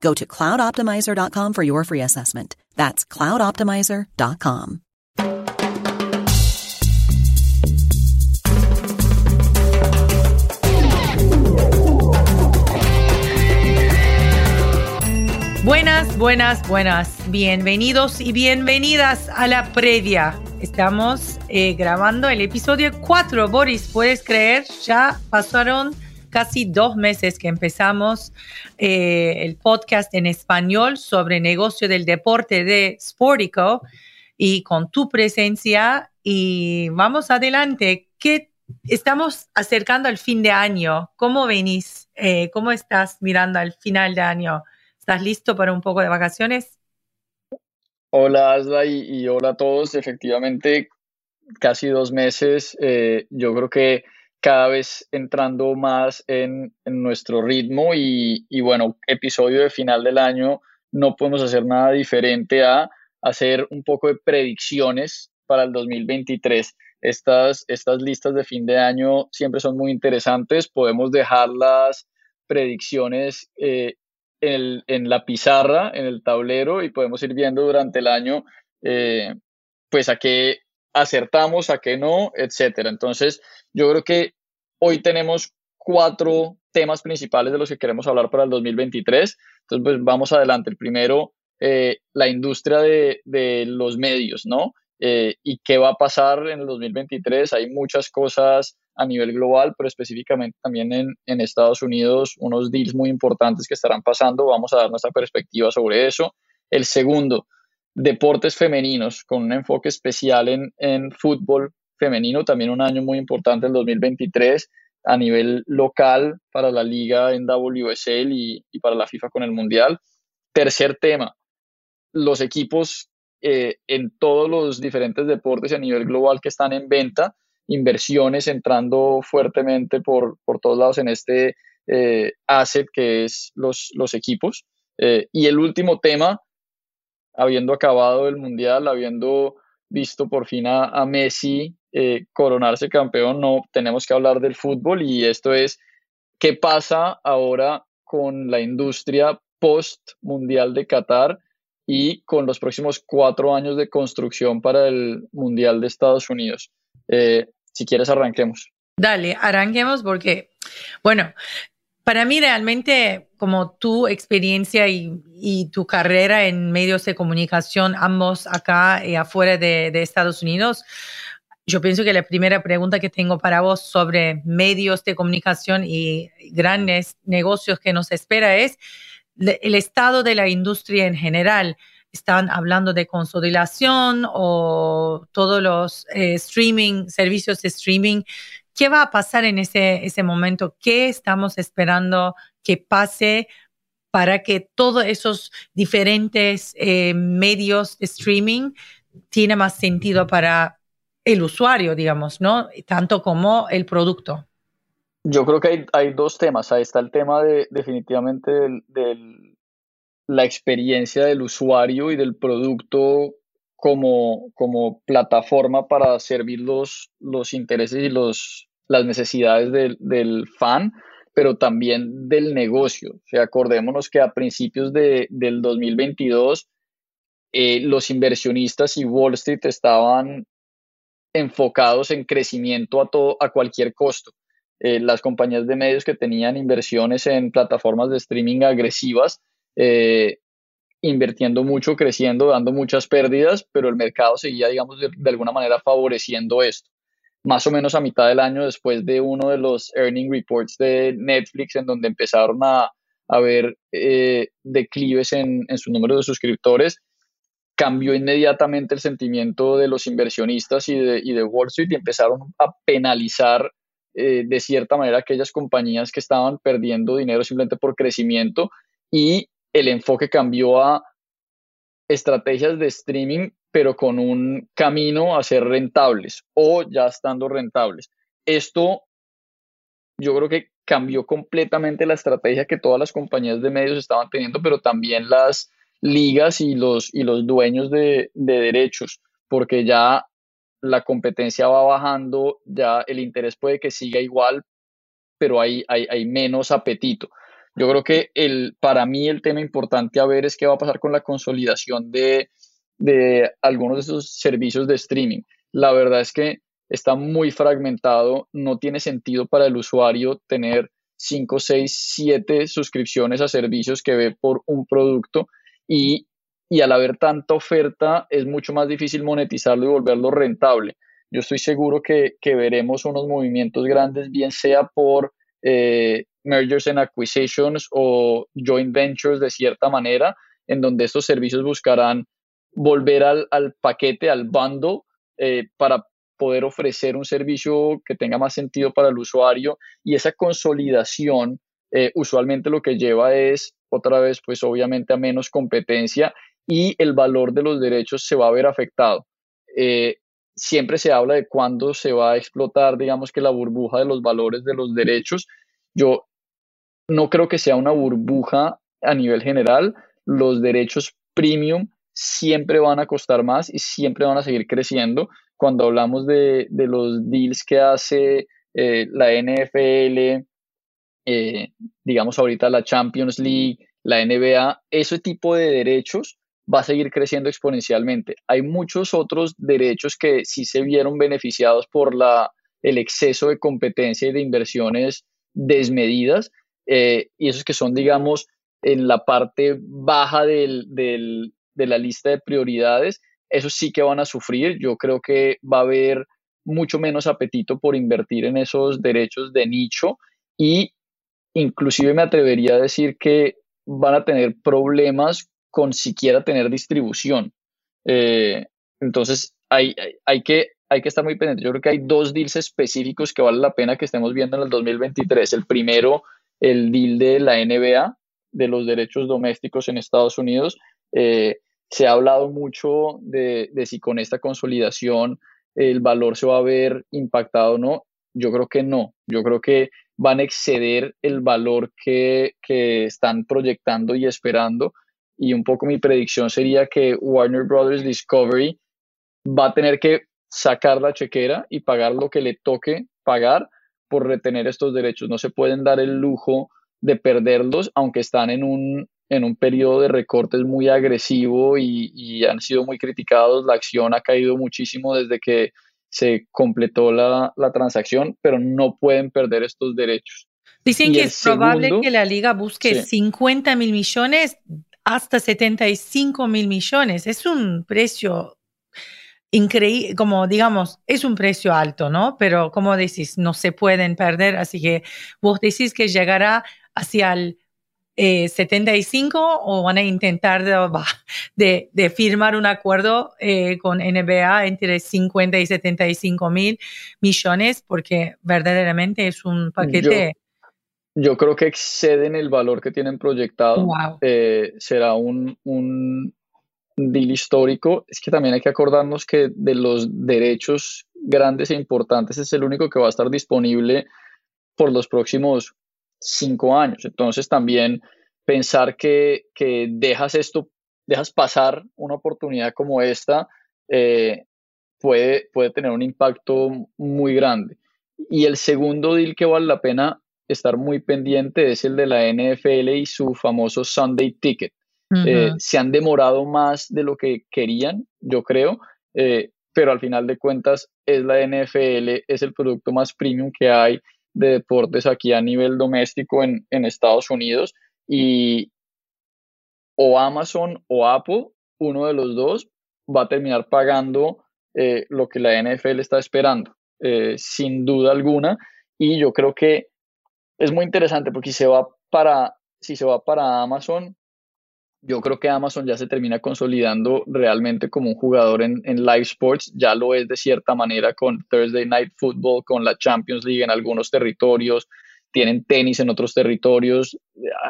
Go to cloudoptimizer.com for your free assessment. That's cloudoptimizer.com. Buenas, buenas, buenas. Bienvenidos y bienvenidas a la previa. Estamos eh, grabando el episodio 4. Boris, ¿puedes creer? Ya pasaron casi dos meses que empezamos eh, el podcast en español sobre negocio del deporte de Sportico y con tu presencia. Y vamos adelante. ¿Qué estamos acercando al fin de año? ¿Cómo venís? Eh, ¿Cómo estás mirando al final de año? ¿Estás listo para un poco de vacaciones? Hola Asla y, hola a todos. Efectivamente, casi dos meses. Eh, yo creo que cada vez entrando más en, nuestro ritmo y, bueno, episodio de final del año, no podemos hacer nada diferente a hacer un poco de predicciones para el 2023. Estas, estas listas de fin de año siempre son muy interesantes. Podemos dejar las predicciones eh, en, la pizarra, en el tablero y podemos ir viendo durante el año eh, pues a qué acertamos, a qué no, etcétera. Entonces, yo creo que hoy tenemos cuatro temas principales de los que queremos hablar para el 2023. Entonces, pues vamos adelante. El primero, eh, la industria de, de, los medios, ¿no? Eh, y qué va a pasar en el 2023. Hay muchas cosas a nivel global, pero específicamente también en, en, Estados Unidos, unos deals muy importantes que estarán pasando. Vamos a dar nuestra perspectiva sobre eso. El segundo, deportes femeninos, con un enfoque especial en, en fútbol femenino, también un año muy importante el 2023 a nivel local para la liga en WSL y, y para la FIFA con el Mundial. Tercer tema, los equipos eh, en todos los diferentes deportes a nivel global que están en venta, inversiones entrando fuertemente por, por todos lados en este eh, asset que es los, los equipos. Eh, y el último tema, habiendo acabado el Mundial, habiendo visto por fin a, Messi coronarse campeón, no tenemos que hablar del fútbol y esto es qué pasa ahora con la industria post Mundial de Qatar y con los próximos cuatro años de construcción para el Mundial de Estados Unidos. Eh, si quieres, arranquemos. Dale, arranquemos porque, bueno, para mí realmente como tu experiencia y, tu carrera en medios de comunicación, ambos acá y afuera de, de Estados Unidos, yo pienso que la primera pregunta que tengo para vos sobre medios de comunicación y grandes negocios que nos espera es, el estado de la industria en general. Están hablando de consolidación o todos los eh, streaming, servicios de streaming. ¿Qué va a pasar en ese, ese momento? ¿Qué estamos esperando que pase para que todos esos diferentes eh, medios de streaming tiene más sentido para el usuario, digamos, ¿no? Tanto como el producto. Yo creo que hay, hay, dos temas. Ahí está el tema de definitivamente de la experiencia del usuario y del producto como, como plataforma para servir los, los intereses y los, las necesidades del, del fan, pero también del negocio. O sea, acordémonos que a principios de, del 2022 eh, los inversionistas y Wall Street estaban enfocados en crecimiento a, todo, a cualquier costo. Eh, las compañías de medios que tenían inversiones en plataformas de streaming agresivas, eh, invirtiendo mucho, creciendo, dando muchas pérdidas, pero el mercado seguía, digamos, de, alguna manera favoreciendo esto. Más o menos a mitad del año, después de uno de los earning reports de Netflix, en donde empezaron a, a ver eh, declives en, en su número de suscriptores, cambió inmediatamente el sentimiento de los inversionistas y de, y de Wall Street y empezaron a penalizar eh, de cierta manera aquellas compañías que estaban perdiendo dinero simplemente por crecimiento y el enfoque cambió a estrategias de streaming pero con un camino a ser rentables o ya estando rentables. Esto yo creo que cambió completamente la estrategia que todas las compañías de medios estaban teniendo, pero también las, ligas y los, y los dueños de, derechos, porque ya la competencia va bajando, ya el interés puede que siga igual, pero hay, hay, hay, menos apetito. Yo creo que el, para mí el tema importante a ver es qué va a pasar con la consolidación de, de algunos de esos servicios de streaming. La verdad es que está muy fragmentado, no tiene sentido para el usuario tener 5, 6, 7 suscripciones a servicios que ve por un producto y, al haber tanta oferta es mucho más difícil monetizarlo y volverlo rentable. Yo estoy seguro que, veremos unos movimientos grandes, bien sea por eh, mergers and acquisitions o joint ventures de cierta manera, en donde estos servicios buscarán volver al, paquete, al bundle, eh, para poder ofrecer un servicio que tenga más sentido para el usuario y esa consolidación eh, usualmente lo que lleva es otra vez, pues obviamente a menos competencia y el valor de los derechos se va a ver afectado. Eh, siempre se habla de cuándo se va a explotar, digamos que la burbuja de los valores de los derechos. Yo no creo que sea una burbuja a nivel general. Los derechos premium siempre van a costar más y siempre van a seguir creciendo. Cuando hablamos de, los deals que hace eh, la NFL, eh, digamos ahorita la Champions League, la NBA, ese tipo de derechos va a seguir creciendo exponencialmente. Hay muchos otros derechos que sí se vieron beneficiados por la, el exceso de competencia y de inversiones desmedidas, eh, y esos que son, digamos, en la parte baja del, del, de la lista de prioridades, esos sí que van a sufrir. Yo creo que va a haber mucho menos apetito por invertir en esos derechos de nicho y inclusive me atrevería a decir que van a tener problemas con siquiera tener distribución. Eh, entonces, hay, hay, que, hay que estar muy pendiente. Yo creo que hay dos deals específicos que vale la pena que estemos viendo en el 2023. El primero, el deal de la NBA, de los derechos domésticos en Estados Unidos. Eh, se ha hablado mucho de, de, si con esta consolidación el valor se va a ver impactado o no. Yo creo que no. Yo creo que van a exceder el valor que, están proyectando y esperando. Y un poco mi predicción sería que Warner Brothers Discovery va a tener que sacar la chequera y pagar lo que le toque pagar por retener estos derechos. No se pueden dar el lujo de perderlos, aunque están en un, en un periodo de recortes muy agresivo y, y han sido muy criticados. La acción ha caído muchísimo desde que se completó la, transacción, pero no pueden perder estos derechos. Dicen que es probable que la liga busque 50 mil millones hasta 75 mil millones. Es un precio increíble, como digamos, es un precio alto, ¿no? Pero como decís, no se pueden perder, así que vos decís que llegará hacia el 75 eh, o van a intentar de, de, firmar un acuerdo eh, con NBA entre 50 y 75 mil millones porque verdaderamente es un paquete. Yo, creo que exceden el valor que tienen proyectado. Eh, será un, un deal histórico. Es que también hay que acordarnos que de los derechos grandes e importantes es el único que va a estar disponible por los próximos cinco años. Entonces también pensar que, dejas esto, dejas pasar una oportunidad como esta eh, puede, puede tener un impacto muy grande. Y el segundo deal que vale la pena estar muy pendiente es el de la NFL y su famoso Sunday Ticket. Eh, se han demorado más de lo que querían, yo creo, eh, pero al final de cuentas es la NFL, es el producto más premium que hay de deportes aquí a nivel doméstico en, en Estados Unidos y o Amazon o Apple, uno de los dos, va a terminar pagando eh, lo que la NFL está esperando, sin duda alguna. Y yo creo que es muy interesante porque si se va para, si se va para Amazon, yo creo que Amazon ya se termina consolidando realmente como un jugador en, live sports, ya lo es de cierta manera con Thursday Night Football, con la Champions League en algunos territorios, tienen tenis en otros territorios,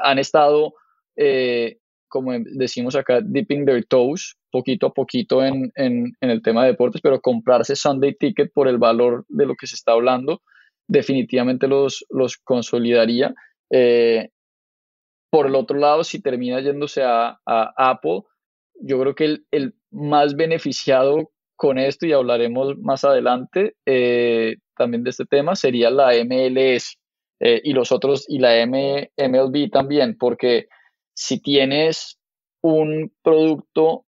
han estado, eh, como decimos acá, dipping their toes poquito a poquito en, el tema de deportes, pero comprarse Sunday Ticket por el valor de lo que se está hablando, definitivamente los, los consolidaría. Eh, por el otro lado, si termina yéndose a, Apple, yo creo que el, más beneficiado con esto, y hablaremos más adelante eh, también de este tema, sería la MLS eh, y los otros, y la MLB también, porque si tienes un producto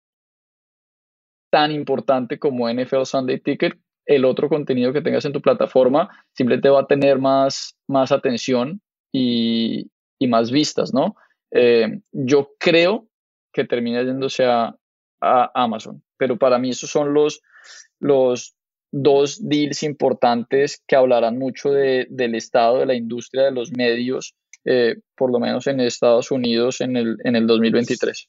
tan importante como NFL Sunday Ticket, el otro contenido que tengas en tu plataforma simplemente va a tener más, más atención y, y más vistas, ¿no? Eh, yo creo que termina yéndose a, Amazon, pero para mí esos son los, los dos deals importantes que hablarán mucho del estado de la industria de los medios, eh, por lo menos en Estados Unidos en el, en el 2023.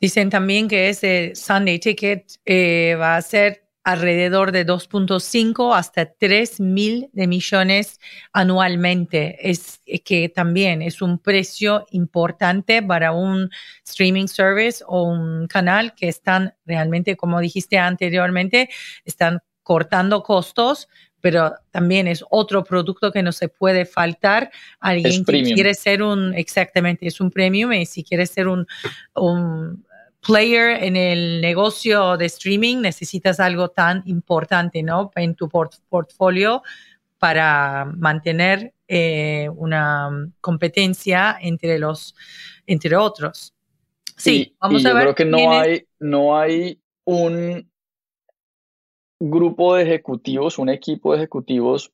Dicen también que ese Sunday Ticket eh, va a ser alrededor de 2.5 hasta 3 mil de millones anualmente. Es que también es un precio importante para un streaming service o un canal que están realmente, como dijiste anteriormente, están cortando costos, pero también es otro producto que no se puede faltar. Alguien que quiere ser un, exactamente, es un premium y si quiere ser un, un player en el negocio de streaming, necesitas algo tan importante, ¿no? En tu portfolio para mantener eh, una competencia entre los, entre otros. Sí, vamos a ver. Yo creo que no hay, no hay un grupo de ejecutivos, un equipo de ejecutivos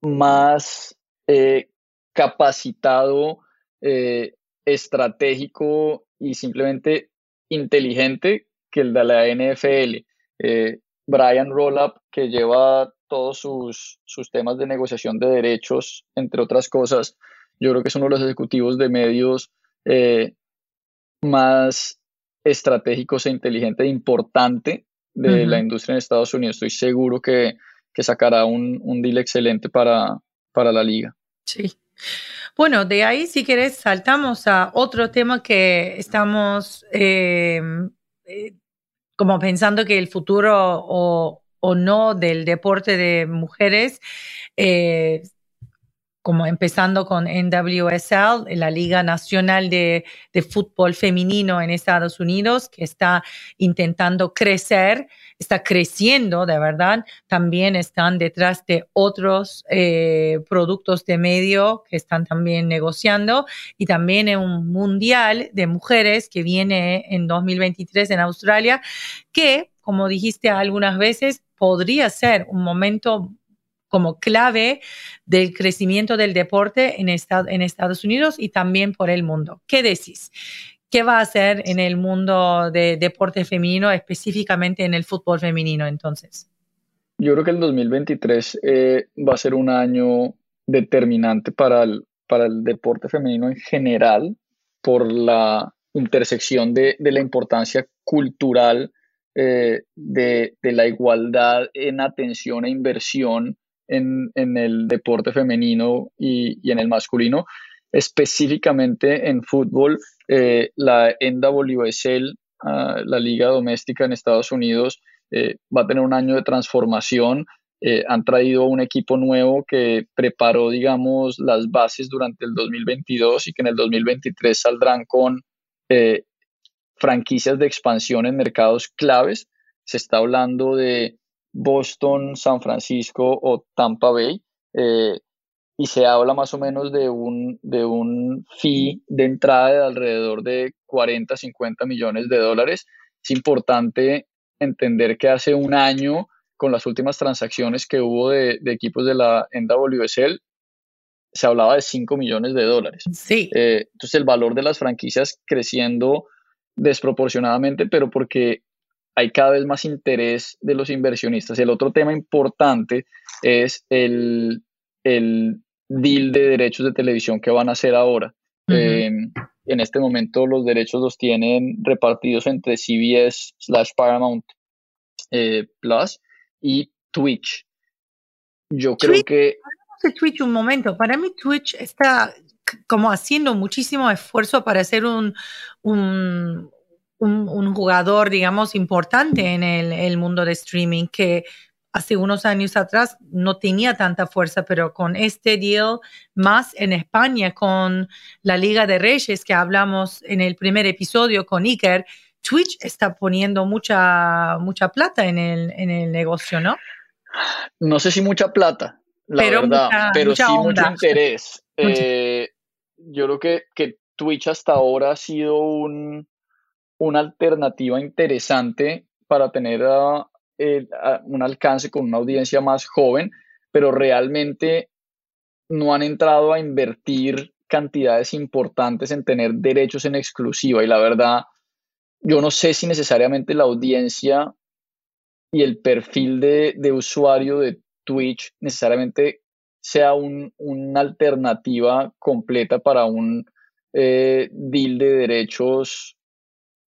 más eh, capacitado, eh, estratégico y simplemente inteligente que el de la NFL. Eh, Brian Rollup, que lleva todos sus, sus temas de negociación de derechos, entre otras cosas, yo creo que es uno de los ejecutivos de medios eh, más estratégicos e inteligente e importante de la industria en Estados Unidos. Estoy seguro que, sacará un, un, deal excelente para, para la liga. Sí. Bueno, de ahí, si querés, saltamos a otro tema que estamos em, eh, como pensando que el futuro o, no del deporte de mujeres eh, como empezando con NWSL, la Liga Nacional de, Fútbol Femenino en Estados Unidos, que está intentando crecer, está creciendo de verdad. También están detrás de otros eh, productos de medio que están también negociando y también en un mundial de mujeres que viene en 2023 en Australia, que, como dijiste algunas veces, podría ser un momento como clave del crecimiento del deporte en, en Estados Unidos y también por el mundo. ¿Qué decís? ¿Qué va a hacer en el mundo de deporte femenino, específicamente en el fútbol femenino entonces? Yo creo que el 2023 eh, va a ser un año determinante para el, para el deporte femenino en general por la intersección de, la importancia cultural eh, de, de, la igualdad en atención e inversión en, el deporte femenino y, en el masculino, específicamente en fútbol, eh, la NWSL, ah, la liga doméstica en Estados Unidos, eh, va a tener un año de transformación. Eh, han traído un equipo nuevo que preparó, digamos, las bases durante el 2022 y que en el 2023 saldrán con franquicias de expansión en mercados claves se está hablando de Boston, San Francisco o Tampa Bay. Eh, y se habla más o menos de un, de un fee de entrada de alrededor de 40, 50 millones de dólares. Es importante entender que hace un año, con las últimas transacciones que hubo de, equipos de la NWSL, se hablaba de 5 millones de dólares. Sí. Eh, entonces el valor de las franquicias creciendo desproporcionadamente, pero porque hay cada vez más interés de los inversionistas. El otro tema importante es el, el deal de derechos de televisión que van a hacer ahora. Em, en este momento los derechos los tienen repartidos entre CBS slash Paramount eh, Plus y Twitch. Yo creo que... Twitch un momento. Para mí Twitch está como haciendo muchísimo esfuerzo para ser un, un, un, jugador, digamos, importante en el, el, mundo de streaming que hace unos años atrás no tenía tanta fuerza, pero con este deal, más en España, con la Liga de Reyes que hablamos en el primer episodio con Iker, Twitch está poniendo mucha, mucha plata en el, en el negocio, ¿no? No sé si mucha plata, la pero verdad, pero sí mucho interés. Eh, yo creo que, que Twitch hasta ahora ha sido un, una alternativa interesante para tener a, un alcance con una audiencia más joven, pero realmente no han entrado a invertir cantidades importantes en tener derechos en exclusiva. Y la verdad, yo no sé si necesariamente la audiencia y el perfil de, usuario de Twitch necesariamente sea una alternativa completa para un eh, deal de derechos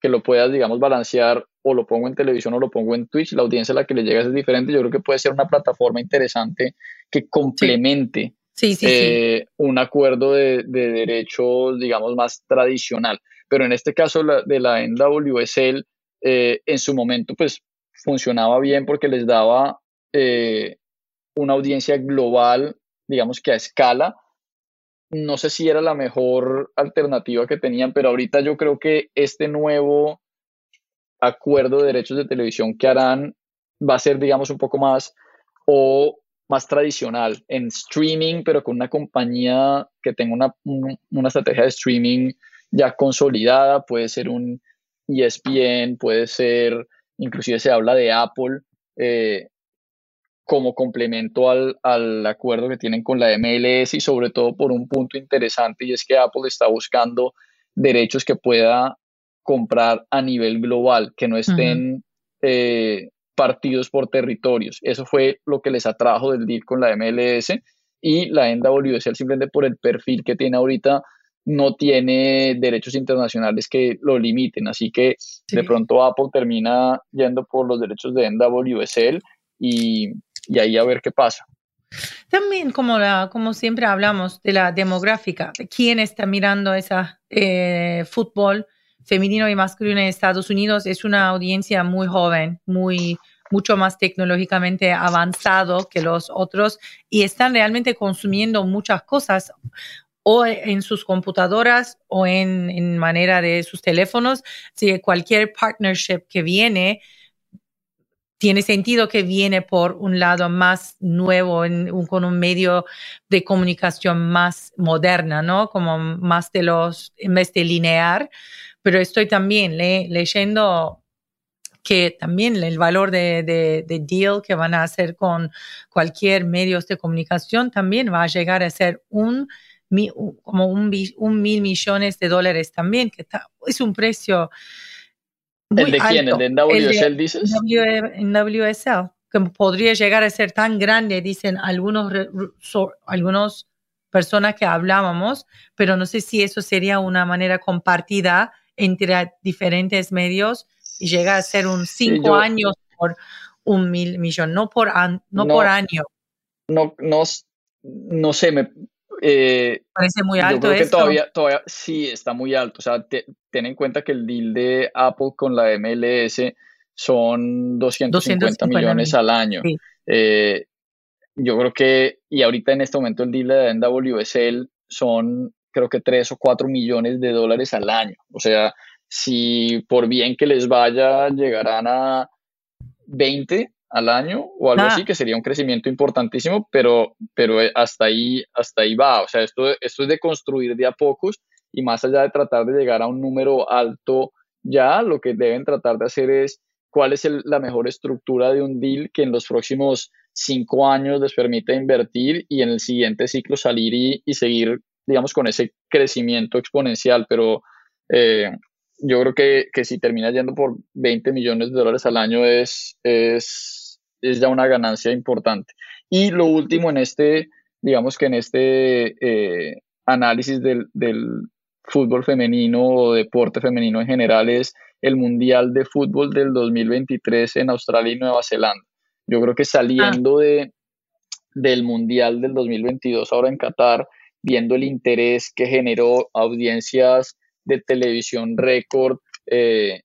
que lo puedas, digamos, balancear o lo pongo en televisión o lo pongo en Twitch, la audiencia a la que le llega es diferente. Yo creo que puede ser una plataforma interesante que complemente eh, un acuerdo de, derechos, digamos, más tradicional. Pero en este caso de la NWSL, eh, en su momento, pues funcionaba bien porque les daba eh, una audiencia global, digamos que a escala, no sé si era la mejor alternativa que tenían, pero ahorita yo creo que este nuevo acuerdo de derechos de televisión que harán va a ser, digamos, un poco más o más tradicional en streaming, pero con una compañía que tenga una, una estrategia de streaming ya consolidada, puede ser un ESPN, puede ser, inclusive se habla de Apple, eh, como complemento al, al, acuerdo que tienen con la MLS y sobre todo por un punto interesante y es que Apple está buscando derechos que pueda comprar a nivel global, que no estén eh, partidos por territorios. Eso fue lo que les atrajo del deal con la MLS y la NWSL simplemente por el perfil que tiene ahorita no tiene derechos internacionales que lo limiten, así que de pronto Apple termina yendo por los derechos de NWSL y, y ahí a ver qué pasa. También, como, la, como siempre hablamos de la demográfica, quién está mirando esa eh, fútbol femenino y masculino en Estados Unidos es una audiencia muy joven, muy mucho más tecnológicamente avanzado que los otros y están realmente consumiendo muchas cosas o en sus computadoras o en, en manera de sus teléfonos. Si cualquier partnership que viene tiene sentido que viene por un lado más nuevo, con un medio de comunicación más moderna, ¿no? Como más de los, en vez de linear. Pero estoy también leyendo que también el valor de, de, deal que van a hacer con cualquier medios de comunicación también va a llegar a ser un como un, un mil millones de dólares también, que es un precio ¿El de quién? ¿El de NWSL dices? NWSL, que podría llegar a ser tan grande, dicen algunos, algunos personas que hablábamos, pero no sé si eso sería una manera compartida entre diferentes medios y llega a ser un cinco años por un mil millón, no por, no, por año. No, no, no sé, me, eh, Parece muy alto. Yo creo que todavía, todavía sí está muy alto. O sea, ten en cuenta que el deal de Apple con la MLS son 250, millones al año. Eh, yo creo que, y ahorita en este momento el deal de NWSL son creo que 3 o 4 millones de dólares al año. O sea, si por bien que les vaya, llegarán a 20 al año o algo así, que sería un crecimiento importantísimo, pero, pero eh, hasta, ahí, hasta ahí va. O sea, esto, esto es de construir de a pocos y más allá de tratar de llegar a un número alto ya, lo que deben tratar de hacer es cuál es la mejor estructura de un deal que en los próximos cinco años les permita invertir y en el siguiente ciclo salir y, seguir, digamos, con ese crecimiento exponencial. Pero eh, yo creo que, que, si termina yendo por 20 millones de dólares al año es, es, es ya una ganancia importante. Y lo último en este, digamos que en este eh, análisis del, del fútbol femenino o deporte femenino en general es el Mundial de Fútbol del 2023 en Australia y Nueva Zelanda. Yo creo que saliendo de, del Mundial del 2022 ahora en Qatar, viendo el interés que generó audiencias de televisión récord, eh,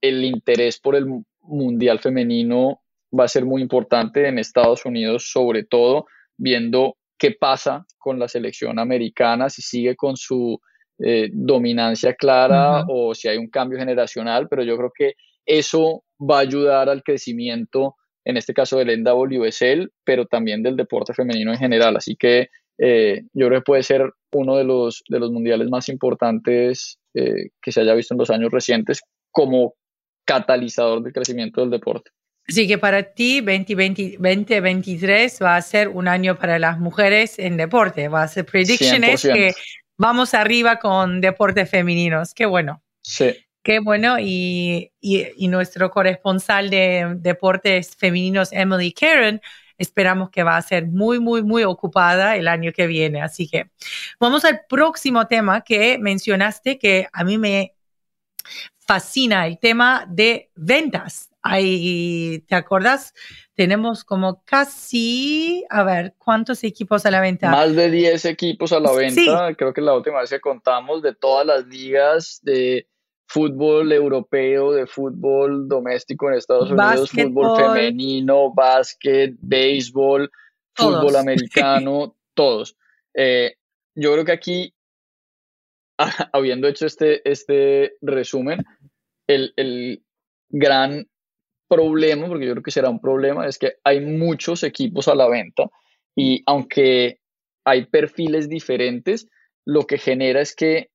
el interés por el Mundial femenino va a ser muy importante en Estados Unidos, sobre todo viendo qué pasa con la selección americana, si sigue con su eh, dominancia clara o si hay un cambio generacional, pero yo creo que eso va a ayudar al crecimiento, en este caso del NWSL, pero también del deporte femenino en general. Así que eh, yo creo que puede ser uno de los, de los mundiales más importantes eh, que se haya visto en los años recientes como catalizador del crecimiento del deporte. Así que para ti 2023 va a ser un año para las mujeres en deporte, va a ser predicciones que vamos arriba con deportes femeninos. Qué bueno. Sí. Qué bueno. Y, y, nuestro corresponsal de deportes femeninos, Emily Karen, esperamos que va a ser muy, muy, muy ocupada el año que viene. Así que vamos al próximo tema que mencionaste que a mí me fascina, el tema de ventas. Ahí, ¿te acuerdas? tenemos como casi, a ver, ¿cuántos equipos a la venta? Más de 10 equipos a la venta. Creo que la última vez que contamos de todas las ligas de fútbol europeo, de fútbol doméstico en Estados Unidos, fútbol femenino, básquet, béisbol, fútbol americano, todos. Eh, yo creo que aquí, habiendo hecho este, este resumen, el, el gran problema, porque yo creo que será un problema, es que hay muchos equipos a la venta y aunque hay perfiles diferentes, lo que genera es que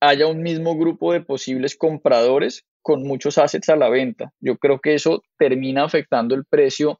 haya un mismo grupo de posibles compradores con muchos assets a la venta. Yo creo que eso termina afectando el precio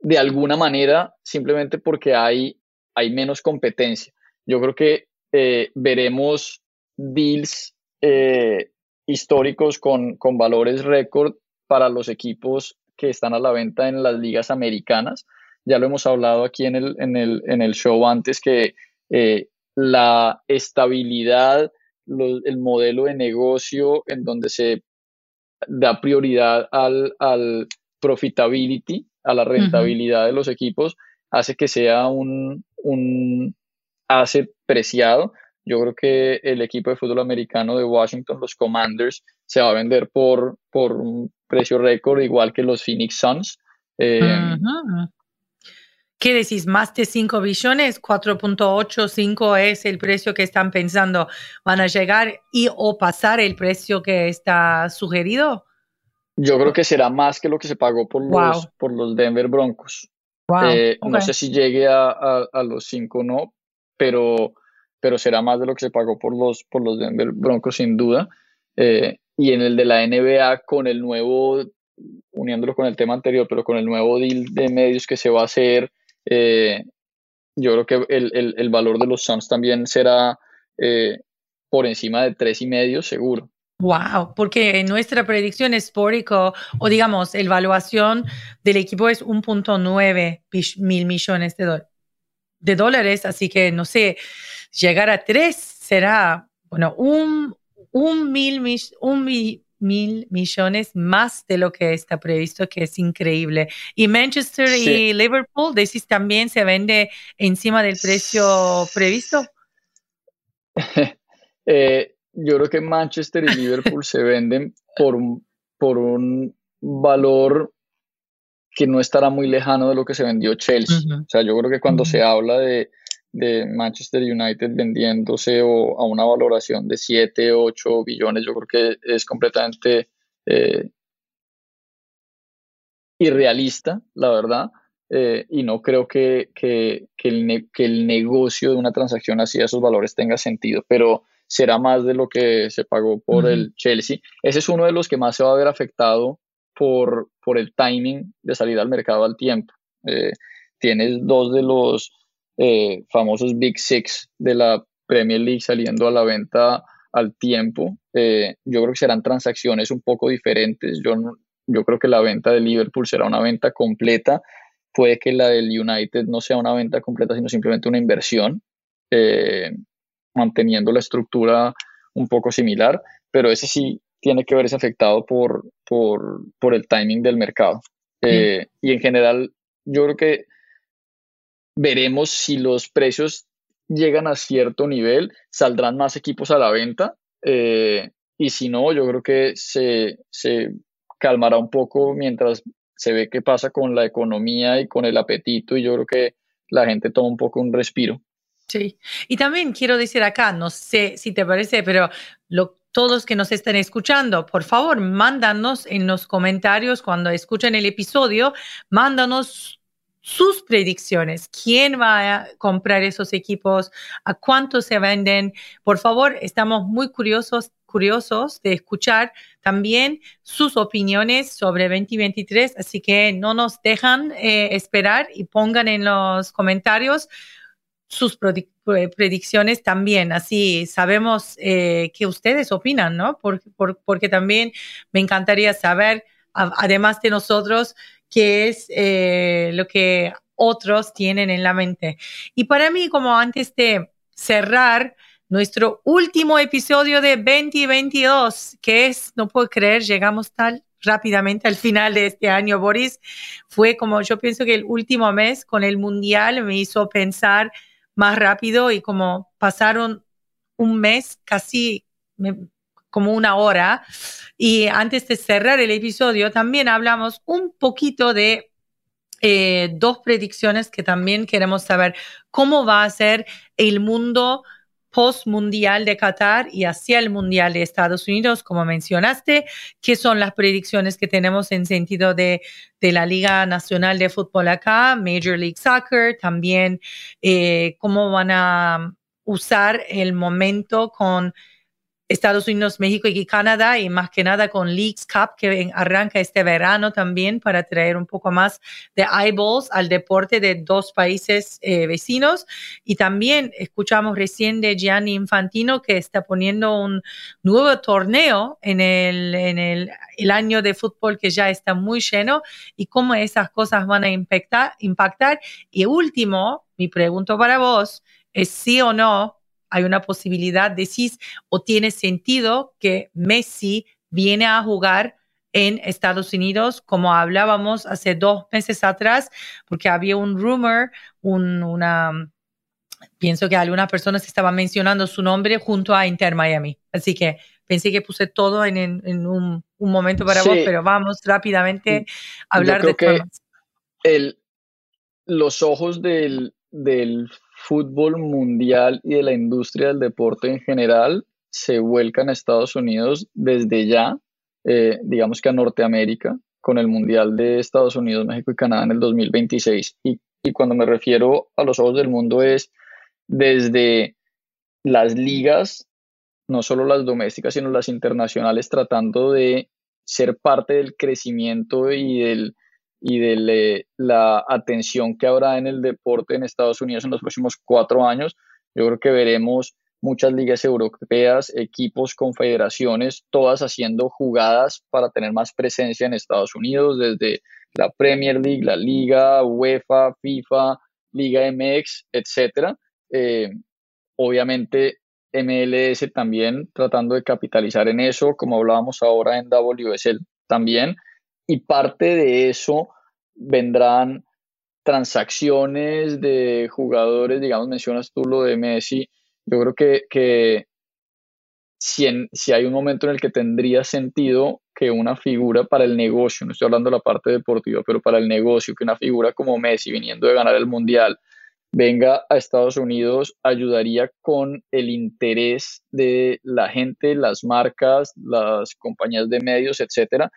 de alguna manera simplemente porque hay, hay menos competencia. Yo creo que eh, veremos deals eh, históricos con, con valores récord para los equipos que están a la venta en las ligas americanas. Ya lo hemos hablado aquí en el, en el, en el show antes que eh, la estabilidad, el modelo de negocio en donde se da prioridad al, al profitability, a la rentabilidad de los equipos, hace que sea un, un asset preciado. Yo creo que el equipo de fútbol americano de Washington, los Commanders, se va a vender por, por un precio récord, igual que los Phoenix Suns. Eh, ¿Qué decís? ¿Más de 5 billones? 4.85 es el precio que están pensando. ¿Van a llegar y o pasar el precio que está sugerido? Yo creo que será más que lo que se pagó por, los, por los Denver Broncos. Eh, no sé si llegue a, a, los 5 o no, pero, pero será más de lo que se pagó por los, por los Denver Broncos sin duda. Eh, y en el de la NBA con el nuevo, uniéndolo con el tema anterior, pero con el nuevo deal de medios que se va a hacer, eh, yo creo que el, el, valor de los Suns también será eh, por encima de tres y medio seguro. Wow, porque nuestra predicción es o digamos, el evaluación del equipo es 1.9 mil millones de, de dólares, así que no sé, llegar a tres será, bueno, un, un mil, un mil millones más de lo que está previsto, que es increíble. Y Manchester y Liverpool, decís, también se vende encima del precio previsto. Eh, yo creo que Manchester y Liverpool se venden por un, por un valor que no estará muy lejano de lo que se vendió Chelsea. O sea, yo creo que cuando se habla de de Manchester United vendiéndose o a una valoración de 7, 8 billones, yo creo que es completamente eh, irrealista, la verdad, eh, y no creo que, que, el que, el negocio de una transacción así a esos valores tenga sentido, pero será más de lo que se pagó por el Chelsea. Ese es uno de los que más se va a ver afectado por, por el timing de salida al mercado al tiempo. Eh, tienes dos de los eh, famosos Big Six de la Premier League saliendo a la venta al tiempo. yo creo que serán transacciones un poco diferentes. Yo, yo creo que la venta de Liverpool será una venta completa puede que la del United no sea una venta completa, sino simplemente una inversión, eh, manteniendo la estructura un poco similar, pero ese sí tiene que verse afectado por, por, el timing del mercado. Eh, y en general, yo creo que veremos si los precios llegan a cierto nivel, saldrán más equipos a la venta. Eh, y si no, yo creo que se, se calmará un poco mientras se ve qué pasa con la economía y con el apetito y yo creo que la gente toma un poco un respiro. Sí, y también quiero decir acá, no sé si te parece, pero lo, todos que nos estén escuchando, por favor, mándanos en los comentarios cuando escuchen el episodio, mándanos sus predicciones. ¿Quién va a comprar esos equipos? ¿A cuánto se venden? Por favor, estamos muy curiosos curiosos de escuchar también sus opiniones sobre 2023, así que no nos dejan eh, esperar y pongan en los comentarios sus predicciones también, así sabemos eh, qué ustedes opinan, ¿no? porque también me encantaría saber, además de nosotros, qué es eh, lo que otros tienen en la mente. Y para mí, como antes de cerrar, nuestro último episodio de 2022, que es, no puedo creer, llegamos tan rápidamente al final de este año, Boris. Fue como yo pienso que el último mes con el Mundial me hizo pensar más rápido y como pasaron un mes casi como una hora. Y antes de cerrar el episodio, también hablamos un poquito de eh, dos predicciones que también queremos saber cómo va a ser el mundo post-mundial de Qatar y hacia el mundial de Estados Unidos, como mencionaste, qué son las predicciones que tenemos en sentido de, de la Liga Nacional de Fútbol acá, Major League Soccer, también eh, cómo van a usar el momento con Estados Unidos, México y Canadá y más que nada con Leagues Cup que arranca este verano también para traer un poco más de eyeballs al deporte de dos países eh, vecinos. Y también escuchamos recién de Gianni Infantino que está poniendo un nuevo torneo en el, en el, el año de fútbol que ya está muy lleno y cómo esas cosas van a impactar. impactar. Y último, mi pregunta para vos es sí o no hay una posibilidad, decís, o tiene sentido que Messi viene a jugar en Estados Unidos, como hablábamos hace dos meses atrás, porque había un rumor, una, pienso que algunas personas estaban mencionando su nombre junto a Inter Miami. Así que pensé que puse todo en, un, momento para vos, pero vamos rápidamente a hablar de que el, los ojos del, del fútbol mundial y de la industria del deporte en general se vuelcan a Estados Unidos desde ya, eh, digamos que a Norteamérica, con el Mundial de Estados Unidos, México y Canadá en el 2026. Y, y cuando me refiero a los ojos del mundo es desde las ligas, no solo las domésticas, sino las internacionales, tratando de ser parte del crecimiento y del y de la atención que habrá en el deporte en Estados Unidos en los próximos cuatro años, yo creo que veremos muchas ligas europeas, equipos, confederaciones, todas haciendo jugadas para tener más presencia en Estados Unidos, desde la Premier League, la Liga, UEFA, FIFA, Liga MX, etcétera. Eh, obviamente MLS también tratando de capitalizar en eso, como hablábamos ahora en WSL también y parte de eso vendrán transacciones de jugadores, digamos, mencionas tú lo de Messi, yo creo que, que si, si hay un momento en el que tendría sentido que una figura para el negocio, no estoy hablando de la parte deportiva, pero para el negocio, que una figura como Messi viniendo de ganar el Mundial venga a Estados Unidos, ayudaría con el interés de la gente, las marcas, las compañías de medios, etcétera,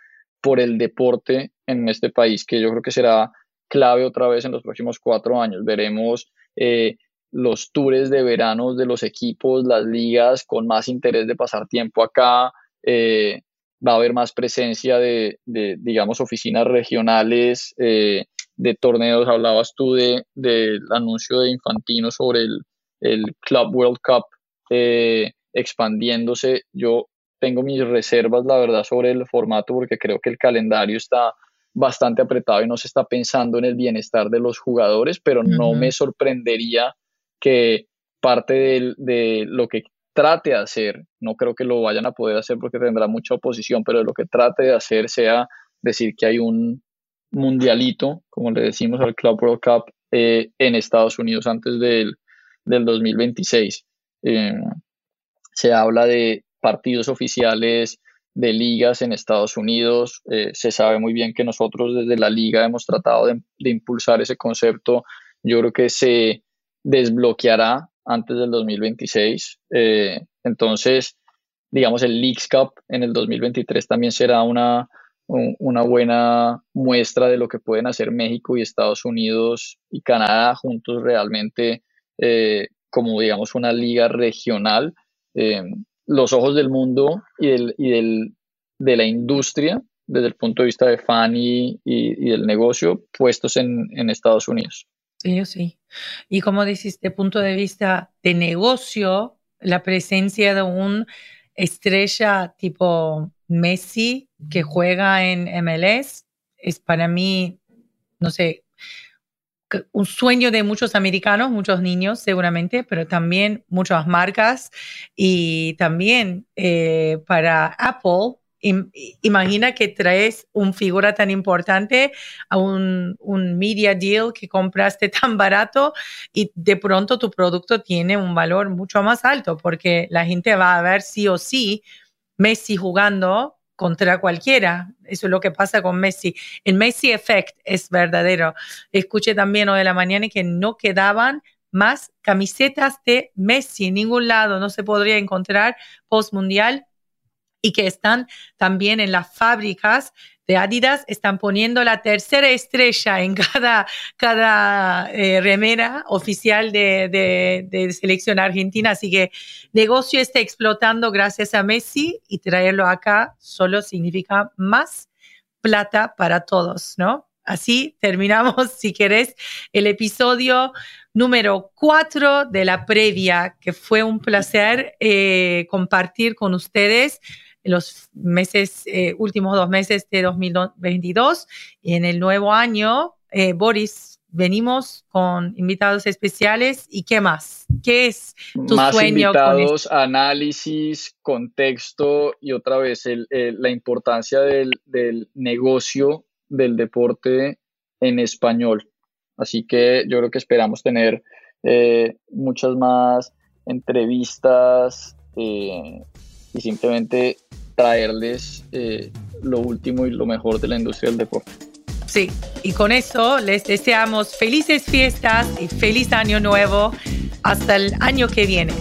por el deporte en este país, que yo creo que será clave otra vez en los próximos cuatro años. Veremos eh, los tours de verano de los equipos, las ligas con más interés de pasar tiempo acá. Eh, va a haber más presencia de, digamos, oficinas regionales, eh, de torneos. Hablabas tú del de, anuncio de Infantino sobre el, el Club World Cup expandiéndose. Yo tengo mis reservas, la verdad, sobre el formato porque creo que el calendario está bastante apretado y no se está pensando en el bienestar de los jugadores, pero no me sorprendería que parte de, lo que trate de hacer, no creo que lo vayan a poder hacer porque tendrá mucha oposición, pero lo que trate de hacer sea decir que hay un mundialito, como le decimos al Club World Cup, eh, en Estados Unidos antes del, del 2026. Eh, se habla de partidos oficiales de ligas en Estados Unidos. Eh, se sabe muy bien que nosotros desde la liga hemos tratado de, impulsar ese concepto. Yo creo que se desbloqueará antes del 2026. Eh, entonces, digamos, el Leagues Cup en el 2023 también será una, una buena muestra de lo que pueden hacer México y Estados Unidos y Canadá juntos realmente eh, como, digamos, una liga regional los ojos del mundo y, del, y del, de la industria desde el punto de vista de fan y, y, del negocio puestos en, en, Estados Unidos. Sí, sí. Y como decís, de punto de vista de negocio, la presencia de un estrella tipo Messi que juega en MLS es para mí, no sé, un sueño de muchos americanos, muchos niños seguramente, pero también muchas marcas y también eh, para Apple. imagina que traes un figura tan importante a un, un, media deal que compraste tan barato y de pronto tu producto tiene un valor mucho más alto porque la gente va a ver sí o sí Messi jugando contra cualquiera. Eso es lo que pasa con Messi. El Messi Effect es verdadero. Escuché también hoy de la mañana que no quedaban más camisetas de Messi en ningún lado. No se podría encontrar post mundial y que están también en las fábricas de Adidas están poniendo la tercera estrella en cada, cada eh, remera oficial de, selección argentina. Así que negocio está explotando gracias a Messi y traerlo acá solo significa más plata para todos, ¿no? Así terminamos, si querés, el episodio número cuatro de la previa, que fue un placer eh, compartir con ustedes en los meses, eh, últimos dos meses de 2022. Y en el nuevo año, eh, Boris, venimos con invitados especiales y qué más? ¿Qué es tu más sueño? Invitados, análisis, contexto y otra vez la importancia del, del, negocio del deporte en español. Así que yo creo que esperamos tener eh, muchas más entrevistas y simplemente traerles eh, lo último y lo mejor de la industria del deporte. Sí, y con eso les deseamos felices fiestas y feliz año nuevo hasta el año que viene.